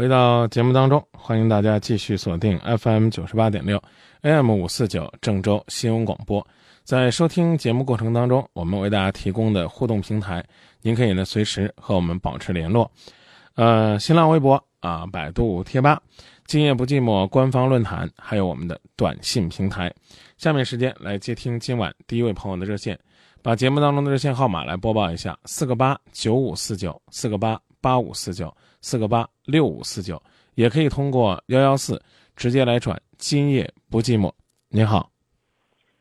回到节目当中，欢迎大家继续锁定 FM 九十八点六，AM 五四九郑州新闻广播。在收听节目过程当中，我们为大家提供的互动平台，您可以呢随时和我们保持联络。呃，新浪微博啊，百度贴吧，今夜不寂寞官方论坛，还有我们的短信平台。下面时间来接听今晚第一位朋友的热线，把节目当中的热线号码来播报一下：四个八九五四九，四个八八五四九。四个八六五四九，也可以通过幺幺四直接来转。今夜不寂寞，您好。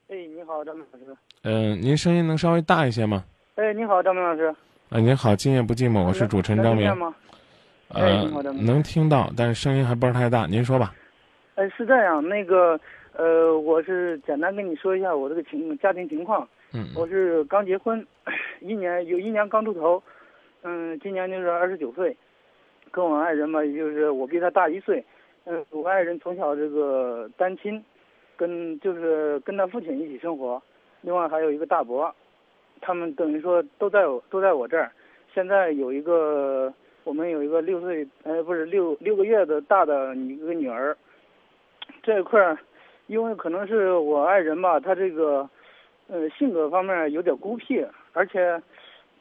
哎，你好，张明老师。嗯，您声音能稍微大一些吗？哎，你好，张明老师。啊，您好，今夜不寂寞，我是主持人张明。能听吗？呃，能听到，但是声音还不是太大。您说吧。哎，是这样，那个，呃，我是简单跟你说一下我这个情家庭情况。嗯。我是刚结婚，一年有一年刚出头，嗯，今年就是二十九岁。跟我爱人嘛，也就是我比他大一岁，嗯，我爱人从小这个单亲，跟就是跟他父亲一起生活，另外还有一个大伯，他们等于说都在都在我这儿。现在有一个我们有一个六岁，呃，不是六六个月的大的一个女儿。这一块儿，因为可能是我爱人吧，他这个，呃，性格方面有点孤僻，而且，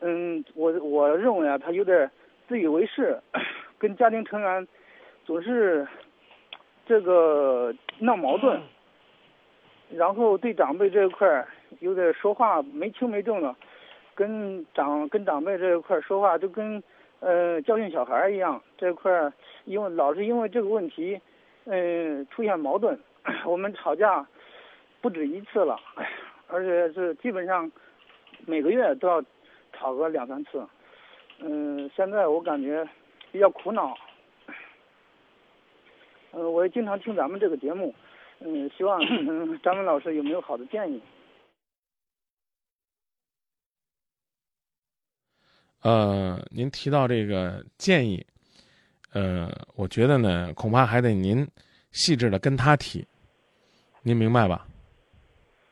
嗯，我我认为啊，他有点自以为是。跟家庭成员总是这个闹矛盾，然后对长辈这一块儿有点说话没轻没重的，跟长跟长辈这一块说话就跟呃教训小孩一样。这一块儿因为老是因为这个问题，嗯出现矛盾，我们吵架不止一次了，而且是基本上每个月都要吵个两三次。嗯，现在我感觉。比较苦恼，嗯，我也经常听咱们这个节目，嗯，希望嗯 张文老师有没有好的建议？呃，您提到这个建议，呃，我觉得呢，恐怕还得您细致的跟他提，您明白吧？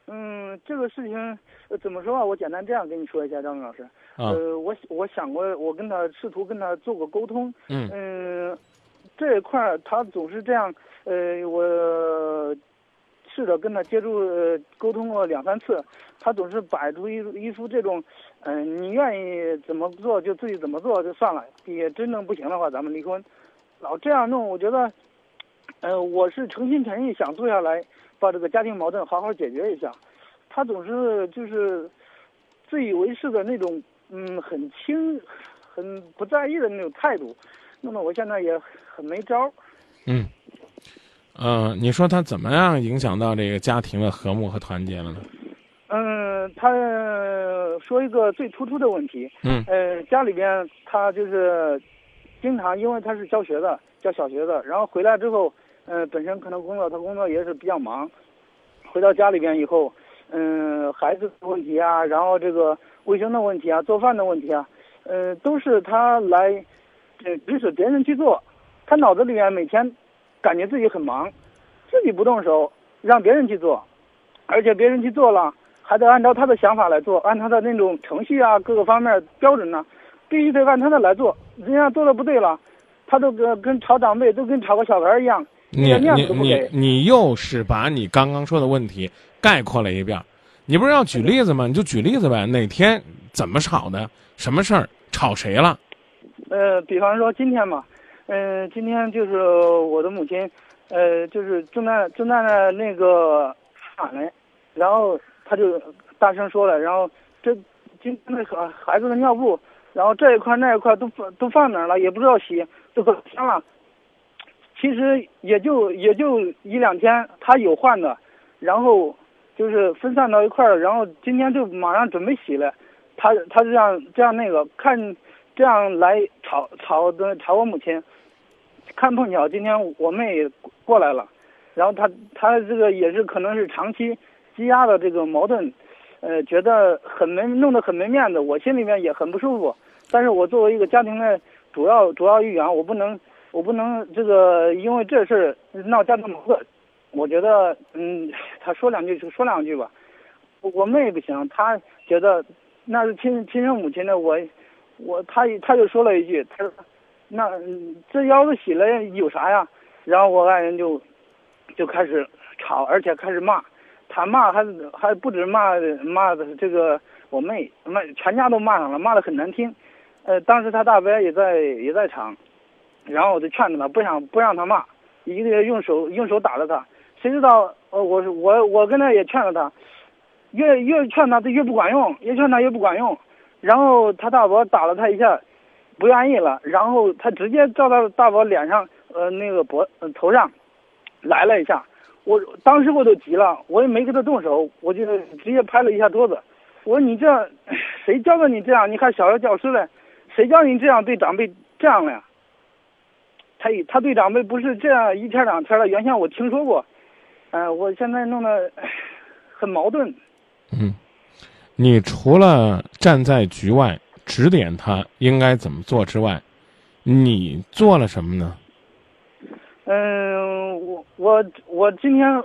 嗯，这个事情怎么说啊？我简单这样跟你说一下，张文老师。呃，我我想过，我跟他试图跟他做过沟通。嗯。嗯，这一块儿他总是这样。呃，我试着跟他接触沟通过两三次，他总是摆出一一副这种，嗯，你愿意怎么做就自己怎么做就算了，也真正不行的话咱们离婚。老这样弄，我觉得，呃，我是诚心诚意想坐下来把这个家庭矛盾好好解决一下，他总是就是自以为是的那种。嗯，很轻，很不在意的那种态度，弄得我现在也很没招嗯，呃，你说他怎么样影响到这个家庭的和睦和团结了呢？嗯，他说一个最突出的问题。嗯。呃，家里边他就是经常，因为他是教学的，教小学的，然后回来之后，呃，本身可能工作，他工作也是比较忙，回到家里边以后，嗯，孩子的问题啊，然后这个。卫生的问题啊，做饭的问题啊，呃，都是他来，呃，指使别人去做。他脑子里面每天感觉自己很忙，自己不动手，让别人去做，而且别人去做了，还得按照他的想法来做，按他的那种程序啊，各个方面标准呢，必须得按他的来做。人家做的不对了，他都跟跟吵长辈，都跟吵个小孩一样，你你你你又是把你刚刚说的问题概括了一遍。你不是要举例子吗？你就举例子呗。哪天怎么吵的？什么事儿？吵谁了？呃，比方说今天嘛，嗯，今天就是我的母亲，呃，就是正在正在那那个喊呢，然后他就大声说了，然后这今天那个孩子的尿布，然后这一块那一块都放都放哪了？也不知道洗，都可天了。其实也就也就一两天，他有换的，然后。就是分散到一块儿，然后今天就马上准备洗了，他他这样这样那个看，这样来吵吵的吵我母亲，看碰巧今天我妹过来了，然后他他这个也是可能是长期积压的这个矛盾，呃，觉得很没弄得很没面子，我心里面也很不舒服，但是我作为一个家庭的主要主要一员，我不能我不能这个因为这事儿闹家庭矛盾。我觉得，嗯，他说两句就说两句吧。我妹不行，她觉得那是亲亲生母亲的我，我他他就说了一句，他说，那这腰子洗了有啥呀？然后我爱人就就开始吵，而且开始骂。他骂还还不止骂骂的这个我妹，骂全家都骂上了，骂的很难听。呃，当时他大伯也在也在场，然后我就劝着他，不想不让他骂，一个用手用手打了他。谁知道呃我我我跟他也劝了他，越越劝他他越不管用，越劝他越不管用。然后他大伯打了他一下，不愿意了，然后他直接照到大伯脸上呃那个脖、呃、头上来了一下。我当时我都急了，我也没给他动手，我就直接拍了一下桌子。我说你这谁教的你这样？你还小学教师嘞？谁教你这样对长辈这样了呀？他他对长辈不是这样一天两天的，原先我听说过，呃，我现在弄得很矛盾。嗯，你除了站在局外指点他应该怎么做之外，你做了什么呢？嗯，我我我今天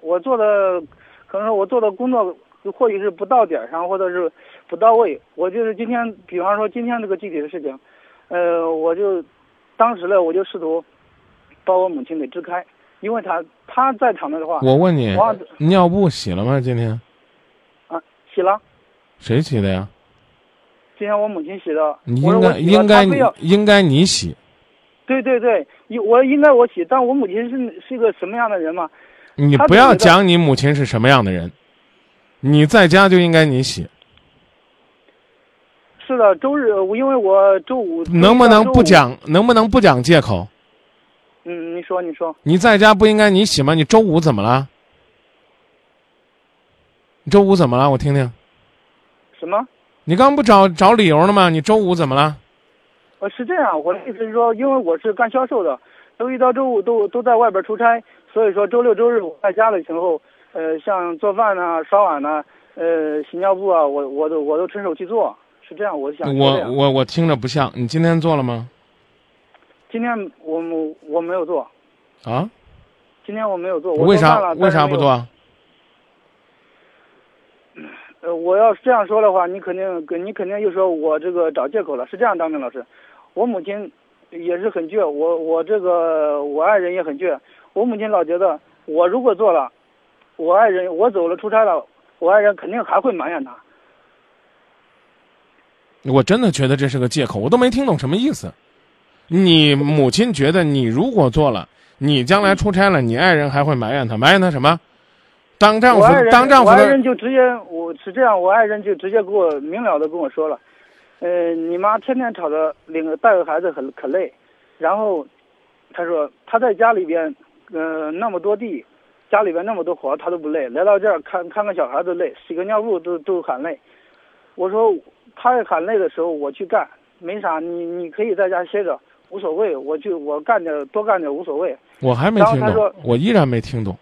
我做的，可能说我做的工作或许是不到点儿上，或者是不到位。我就是今天，比方说今天这个具体的事情，呃，我就当时呢，我就试图把我母亲给支开，因为他他在场的话，我问你，尿布洗了吗？今天啊洗了，谁洗的呀？今天我母亲洗的，你应该应该应该你洗，对对对，应我应该我洗，但我母亲是是一个什么样的人嘛？你不要讲你母亲是什么样的人，你在家就应该你洗，是的，周日我因为我周五能不能不？讲？能不能不讲借口？嗯，你说你说，你在家不应该你洗吗？你周五怎么了？你周五怎么了？我听听。什么？你刚不找找理由了吗？你周五怎么了？呃，是这样，我的意思是说，因为我是干销售的，周一到周五都都在外边出差，所以说周六周日我在家的时候，呃，像做饭呐、刷碗呐、呃，洗尿布啊，我我都我都伸手去做，是这样，我想我我我听着不像。你今天做了吗？今天我我我没有做，啊？今天我没有做，我为啥为啥不？做？呃，我要是这样说的话，你肯定跟你肯定又说我这个找借口了。是这样，张明老师，我母亲也是很倔，我我这个我爱人也很倔。我母亲老觉得我如果做了，我爱人我走了出差了，我爱人肯定还会埋怨他。我真的觉得这是个借口，我都没听懂什么意思。你母亲觉得你如果做了，你将来出差了，你爱人还会埋怨他，埋怨他什么？当丈夫当丈夫我爱人就直接我是这样，我爱人就直接给我明了的跟我说了，呃，你妈天天吵着领个带个孩子很可累，然后他说他在家里边，呃，那么多地，家里边那么多活他都不累，来到这儿看看个小孩都累，洗个尿布都都喊累。我说他喊累的时候我去干，没啥，你你可以在家歇着，无所谓，我就我干点多干点无所谓。我还没听懂我依然没听懂。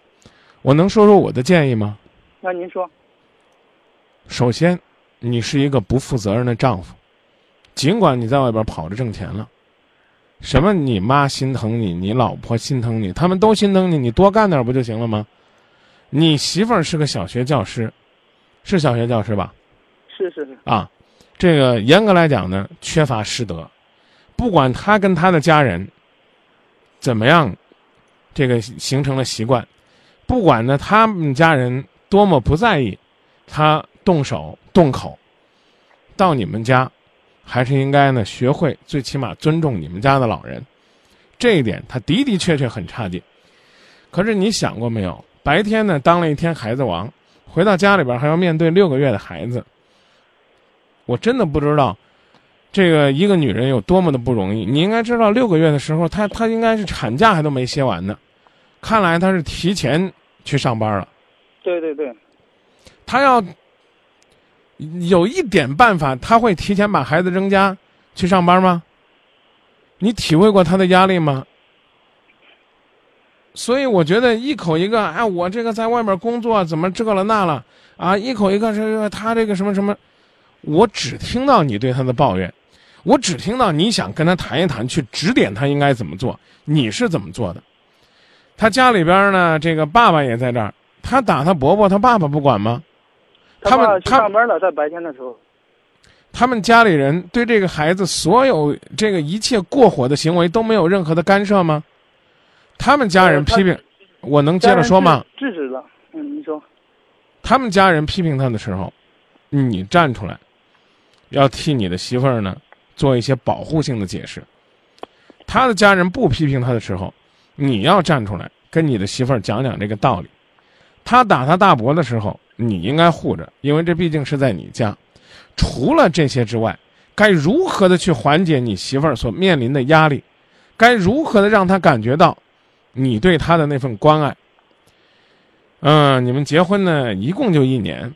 我能说说我的建议吗？那您说，首先，你是一个不负责任的丈夫，尽管你在外边跑着挣钱了，什么你妈心疼你，你老婆心疼你，他们都心疼你，你多干点不就行了吗？你媳妇儿是个小学教师，是小学教师吧？是是是，啊，这个严格来讲呢，缺乏师德。不管他跟他的家人怎么样，这个形成了习惯，不管呢他们家人多么不在意，他动手动口，到你们家，还是应该呢学会最起码尊重你们家的老人。这一点他的的确确很差劲。可是你想过没有？白天呢当了一天孩子王，回到家里边还要面对六个月的孩子。我真的不知道，这个一个女人有多么的不容易。你应该知道，六个月的时候，她她应该是产假还都没歇完呢。看来她是提前去上班了。对对对，她要有一点办法，她会提前把孩子扔家去上班吗？你体会过她的压力吗？所以我觉得一口一个，哎，我这个在外面工作怎么这个了那了啊？一口一个这个他这个什么什么。我只听到你对他的抱怨，我只听到你想跟他谈一谈，去指点他应该怎么做。你是怎么做的？他家里边呢，这个爸爸也在这儿，他打他伯伯，他爸爸不管吗？他们他上班了，在白天的时候。他们家里人对这个孩子所有这个一切过火的行为都没有任何的干涉吗？他们家人批评，我能接着说吗？制止了，嗯，你说。他们家人批评他的时候，你站出来，要替你的媳妇儿呢做一些保护性的解释。他的家人不批评他的时候，你要站出来跟你的媳妇儿讲讲这个道理。他打他大伯的时候，你应该护着，因为这毕竟是在你家。除了这些之外，该如何的去缓解你媳妇儿所面临的压力？该如何的让他感觉到你对他的那份关爱？嗯，你们结婚呢，一共就一年，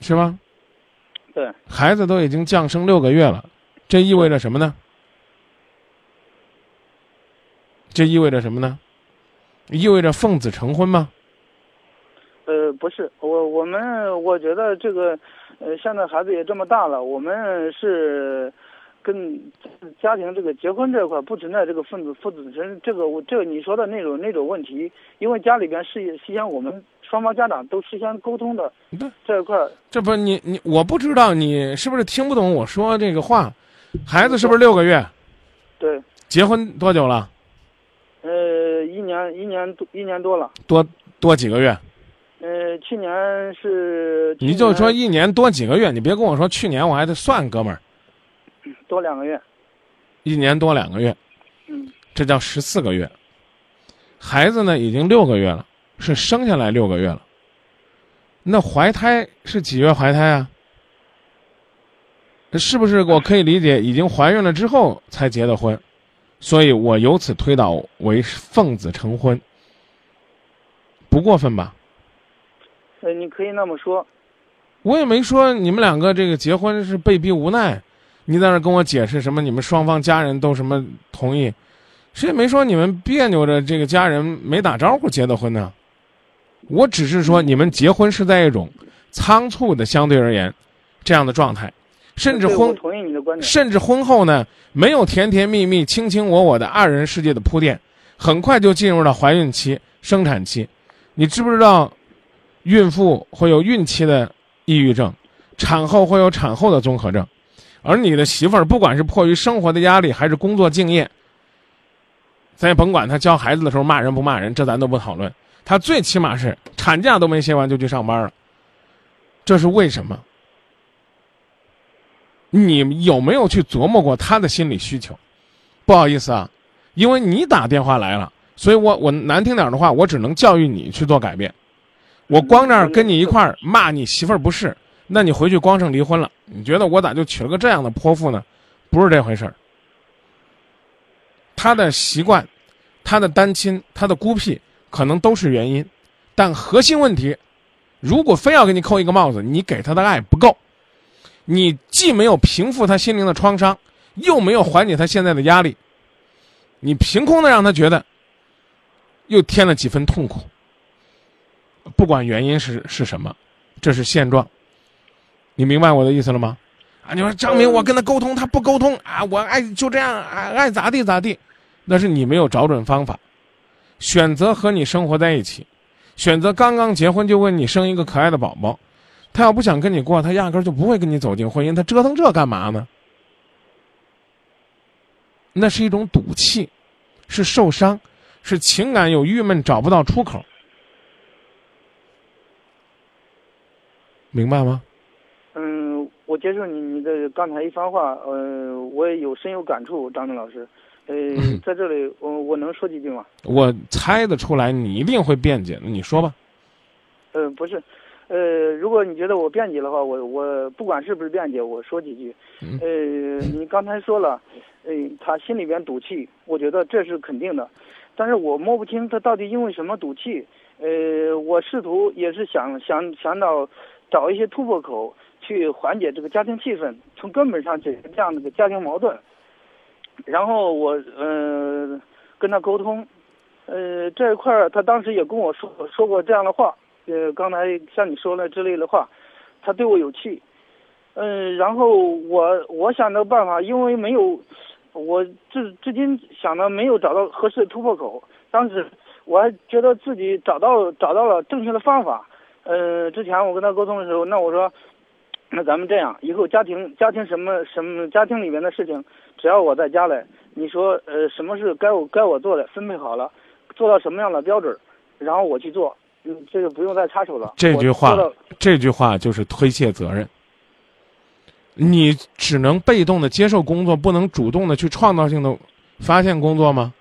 是吧？对。孩子都已经降生六个月了，这意味着什么呢？这意味着什么呢？意味着奉子成婚吗？呃，不是，我我们我觉得这个，呃，现在孩子也这么大了，我们是跟家庭这个结婚这块不存在这个分子父子身这个我这个你说的那种那种问题，因为家里边事事先我们双方家长都事先沟通的，这一块这不你你我不知道你是不是听不懂我说这个话，孩子是不是六个月？对。结婚多久了？呃，一年一年多一年多了。多多几个月？呃，去年是，你就说一年多几个月，你别跟我说去年，我还得算，哥们儿，多两个月，一年多两个月，嗯，这叫十四个月。孩子呢，已经六个月了，是生下来六个月了。那怀胎是几月怀胎啊？是不是我可以理解，已经怀孕了之后才结的婚？所以我由此推导为奉子成婚，不过分吧？呃，你可以那么说，我也没说你们两个这个结婚是被逼无奈，你在那跟我解释什么？你们双方家人都什么同意？谁也没说你们别扭着这个家人没打招呼结的婚呢。我只是说你们结婚是在一种仓促的相对而言这样的状态，甚至婚甚至婚后呢没有甜甜蜜蜜、卿卿我我的二人世界的铺垫，很快就进入了怀孕期、生产期。你知不知道？孕妇会有孕期的抑郁症，产后会有产后的综合症，而你的媳妇儿不管是迫于生活的压力还是工作敬业，咱也甭管她教孩子的时候骂人不骂人，这咱都不讨论。她最起码是产假都没歇完就去上班了，这是为什么？你有没有去琢磨过她的心理需求？不好意思啊，因为你打电话来了，所以我我难听点的话，我只能教育你去做改变。我光这儿跟你一块儿骂你媳妇儿不是，那你回去光剩离婚了。你觉得我咋就娶了个这样的泼妇呢？不是这回事儿。他的习惯，他的单亲，他的孤僻，可能都是原因，但核心问题，如果非要给你扣一个帽子，你给他的爱不够，你既没有平复他心灵的创伤，又没有缓解他现在的压力，你凭空的让他觉得，又添了几分痛苦。不管原因是是什么，这是现状。你明白我的意思了吗？啊，你说张明，我跟他沟通，他不沟通啊，我爱就这样，爱爱咋地咋地。那是你没有找准方法，选择和你生活在一起，选择刚刚结婚就为你生一个可爱的宝宝。他要不想跟你过，他压根儿就不会跟你走进婚姻。他折腾这干嘛呢？那是一种赌气，是受伤，是情感有郁闷找不到出口。明白吗？嗯，我接受你你的刚才一番话，呃，我也有深有感触，张明老师。呃，在这里，我我能说几句吗？我猜得出来，你一定会辩解的，你说吧。呃，不是，呃，如果你觉得我辩解的话，我我不管是不是辩解，我说几句。呃，你刚才说了，呃，他心里边赌气，我觉得这是肯定的，但是我摸不清他到底因为什么赌气。呃，我试图也是想想想到。找一些突破口去缓解这个家庭气氛，从根本上解决这样的个家庭矛盾。然后我呃跟他沟通，呃这一块儿他当时也跟我说说过这样的话，呃刚才像你说的之类的话，他对我有气。嗯，然后我我想的办法，因为没有我至至今想的没有找到合适的突破口。当时我还觉得自己找到找到了正确的方法。呃，之前我跟他沟通的时候，那我说，那咱们这样，以后家庭家庭什么什么家庭里面的事情，只要我在家里，你说呃什么事该我该我做的分配好了，做到什么样的标准，然后我去做，嗯，这个不用再插手了。这句话这句话就是推卸责任。你只能被动的接受工作，不能主动的去创造性的发现工作吗？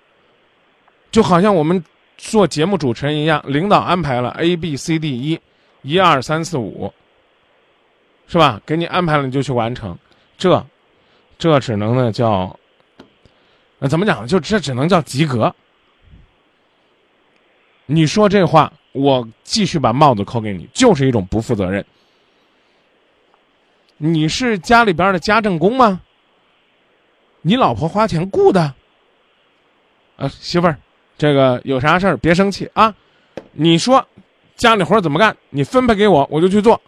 就好像我们做节目主持人一样，领导安排了 A B C D 一，一二三四五，是吧？给你安排了，你就去完成，这，这只能呢叫，那怎么讲呢？就这只能叫及格。你说这话，我继续把帽子扣给你，就是一种不负责任。你是家里边的家政工吗？你老婆花钱雇的？啊，媳妇儿，这个有啥事儿别生气啊。你说家里活怎么干，你分配给我，我就去做。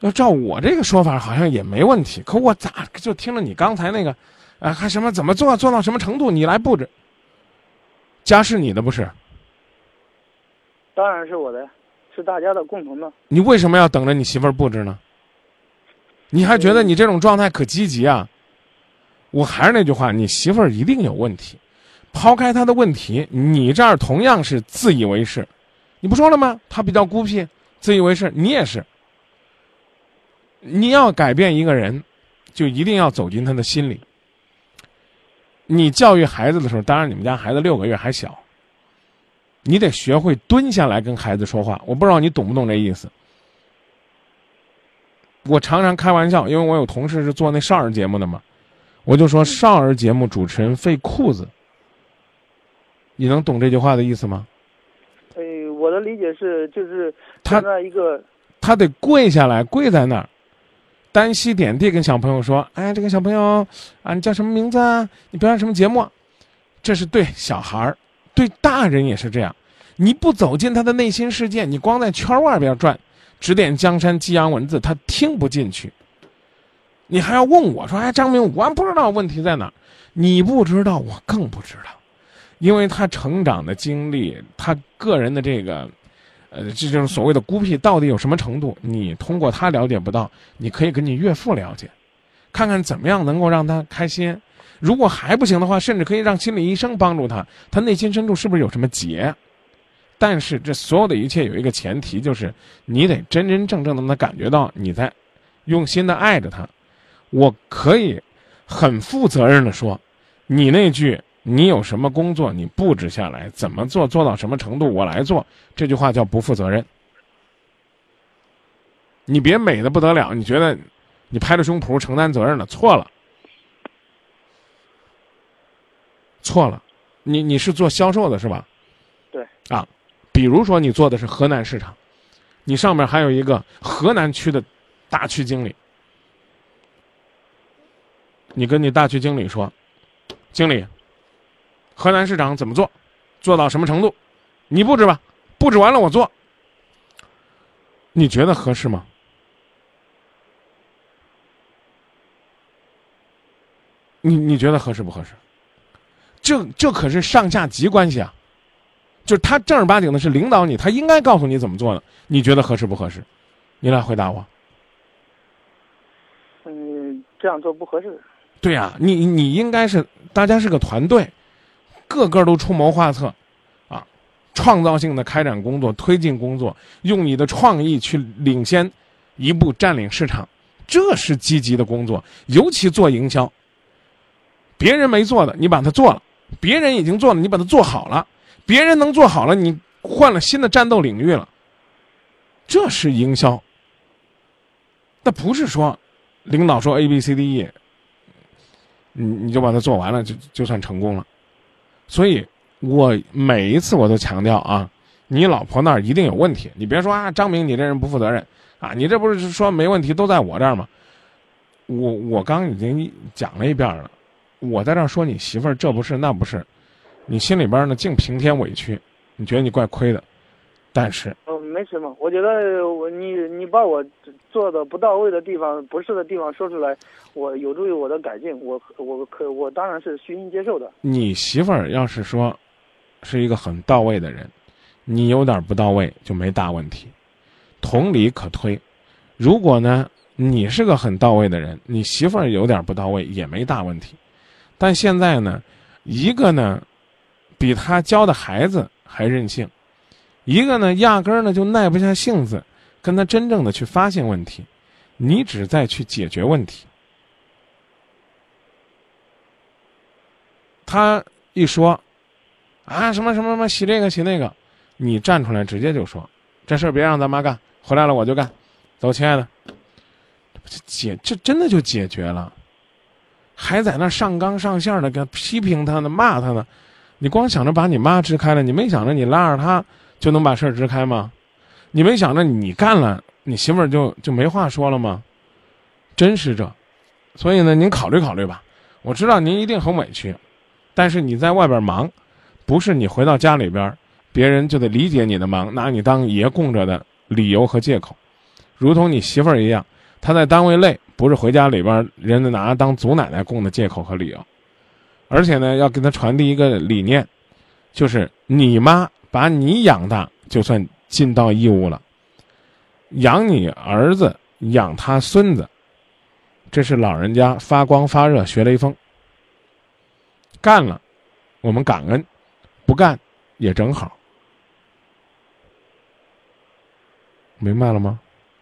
要照我这个说法，好像也没问题。可我咋就听了你刚才那个，啊，还什么怎么做做到什么程度，你来布置？家是你的不是？当然是我的，是大家的共同的。你为什么要等着你媳妇儿布置呢？你还觉得你这种状态可积极啊？我还是那句话，你媳妇儿一定有问题。抛开她的问题，你这儿同样是自以为是。你不说了吗？她比较孤僻，自以为是，你也是。你要改变一个人，就一定要走进他的心里。你教育孩子的时候，当然你们家孩子六个月还小，你得学会蹲下来跟孩子说话。我不知道你懂不懂这意思。我常常开玩笑，因为我有同事是做那少儿节目的嘛，我就说少儿节目主持人费裤子。你能懂这句话的意思吗？呃，我的理解是，就是他那一个他得跪下来，跪在那儿，单膝点地跟小朋友说：“哎，这个小朋友啊，你叫什么名字啊？你表演什么节目？”这是对小孩儿，对大人也是这样。你不走进他的内心世界，你光在圈外边转，指点江山，激扬文字，他听不进去。你还要问我说：“哎，张明，我不知道问题在哪。”你不知道，我更不知道，因为他成长的经历，他个人的这个。呃，这就是所谓的孤僻到底有什么程度？你通过他了解不到，你可以跟你岳父了解，看看怎么样能够让他开心。如果还不行的话，甚至可以让心理医生帮助他，他内心深处是不是有什么结？但是这所有的一切有一个前提，就是你得真真正正的让他感觉到你在用心的爱着他。我可以很负责任的说，你那句。你有什么工作，你布置下来，怎么做，做到什么程度，我来做。这句话叫不负责任。你别美的不得了，你觉得你拍着胸脯承担责任了，错了，错了。你你是做销售的是吧？对。啊，比如说你做的是河南市场，你上面还有一个河南区的大区经理，你跟你大区经理说，经理。河南市场怎么做，做到什么程度？你布置吧，布置完了我做。你觉得合适吗？你你觉得合适不合适？这这可是上下级关系啊，就是他正儿八经的是领导你，他应该告诉你怎么做的。你觉得合适不合适？你来回答我。嗯，这样做不合适。对呀、你你应该是大家是个团队。个个都出谋划策，啊，创造性的开展工作，推进工作，用你的创意去领先一步，占领市场，这是积极的工作。尤其做营销，别人没做的你把它做了，别人已经做了你把它做好了，别人能做好了你换了新的战斗领域了，这是营销。那不是说领导说 A B C D E，你你就把它做完了就就算成功了。所以，我每一次我都强调啊，你老婆那儿一定有问题。你别说啊，张明，你这人不负责任啊！你这不是说没问题都在我这儿吗？我我刚已经讲了一遍了，我在这儿说你媳妇儿这不是那不是，你心里边呢净平添委屈，你觉得你怪亏的，但是，没什么，我觉得我你你把我做的不到位的地方、不是的地方说出来，我有助于我的改进，我我可我当然是虚心接受的。你媳妇儿要是说是一个很到位的人，你有点不到位就没大问题，同理可推。如果呢，你是个很到位的人，你媳妇儿有点不到位也没大问题。但现在呢，一个呢，比他教的孩子还任性，一个呢，压根儿呢就耐不下性子，跟他真正的去发现问题，你只在去解决问题。他一说，啊什么什么什么洗这个洗那个，你站出来直接就说，这事儿别让咱妈干，回来了我就干，走，亲爱的，这不就解这真的就解决了，还在那上纲上线的跟批评他呢，骂他呢，你光想着把你妈支开了，你没想着你拉着他就能把事儿支开吗？你没想着你干了，你媳妇儿就就没话说了吗？真是这，所以呢，您考虑考虑吧。我知道您一定很委屈。但是你在外边忙，不是你回到家里边，别人就得理解你的忙，拿你当爷供着的理由和借口，如同你媳妇儿一样，她在单位累，不是回家里边人家拿当祖奶奶供的借口和理由，而且呢，要给她传递一个理念，就是你妈把你养大，就算尽到义务了，养你儿子，养他孙子，这是老人家发光发热学雷锋。干了，我们感恩；不干，也正好。明白了吗？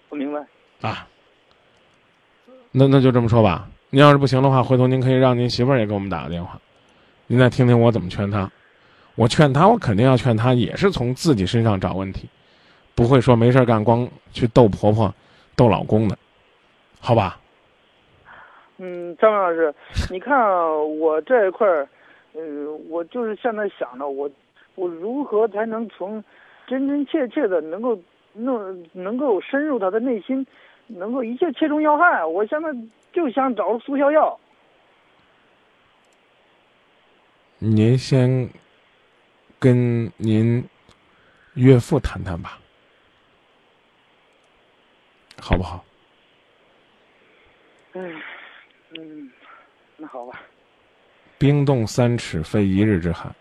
不明白。啊，那那就这么说吧。您要是不行的话，回头您可以让您媳妇儿也给我们打个电话，您再听听我怎么劝她。我劝她，我肯定要劝她，也是从自己身上找问题，不会说没事干光去逗婆婆、逗老公的，好吧？嗯，张老师，你看我这一块儿，嗯，我就是现在想着我，我如何才能从真真切切的能够弄能够深入他的内心，能够一切切中要害。我现在就想找速效药。您先跟您岳父谈谈吧，好不好？嗯。嗯，那好吧。冰冻三尺，非一日之寒。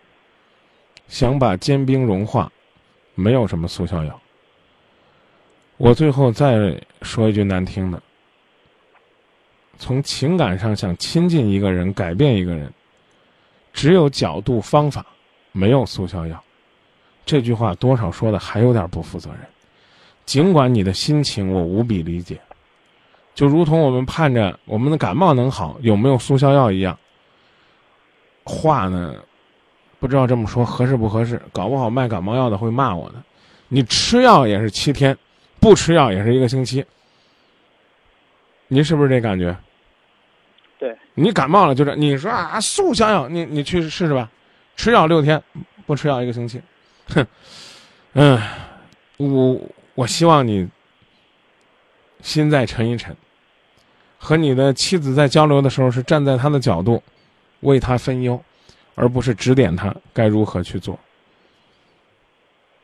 想把坚冰融化，没有什么速效药。我最后再说一句难听的：从情感上想亲近一个人、改变一个人，只有角度方法，没有速效药。这句话多少说的还有点不负责任。尽管你的心情我无比理解。就如同我们盼着我们的感冒能好，有没有速效药一样。话呢，不知道这么说合适不合适？搞不好卖感冒药的会骂我的。你吃药也是七天，不吃药也是一个星期。您是不是这感觉？对。你感冒了就这，你说啊，速效药，你你去试试吧。吃药六天，不吃药一个星期。哼，嗯，我我希望你心再沉一沉。和你的妻子在交流的时候，是站在他的角度，为他分忧，而不是指点他该如何去做，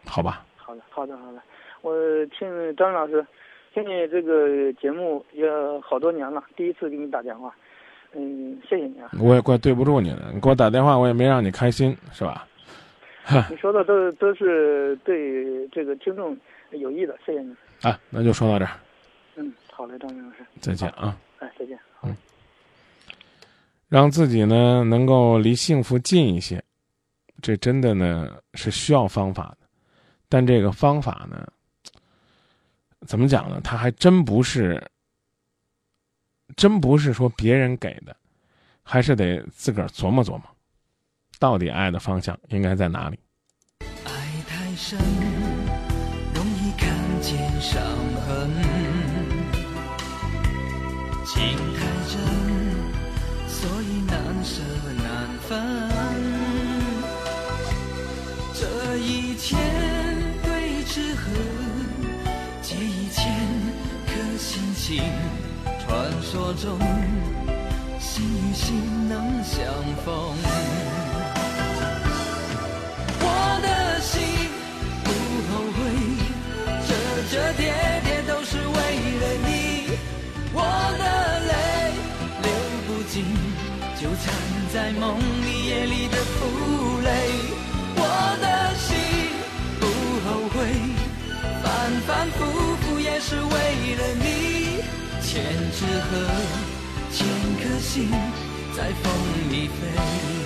好吧？好的，好的，好的。我听张老师，听你这个节目也好多年了，第一次给你打电话，嗯，谢谢你啊。我也怪对不住你的，你给我打电话，我也没让你开心，是吧？你说的都都是对这个听众有益的，谢谢你。啊，那就说到这儿。嗯，好嘞，张明老师。再见啊。哎，再见。嗯，让自己呢能够离幸福近一些，这真的呢是需要方法的。但这个方法呢，怎么讲呢？它还真不是，真不是说别人给的，还是得自个儿琢磨琢磨，到底爱的方向应该在哪里。爱太深，容易看见伤痕。情太中，心与心能相逢。我的心不后悔，折折叠叠都是为了你。我的泪流不尽，纠缠在梦里夜里的负累，我的心不后悔，反反复复也是为了你。千纸鹤，千颗心在风里飞。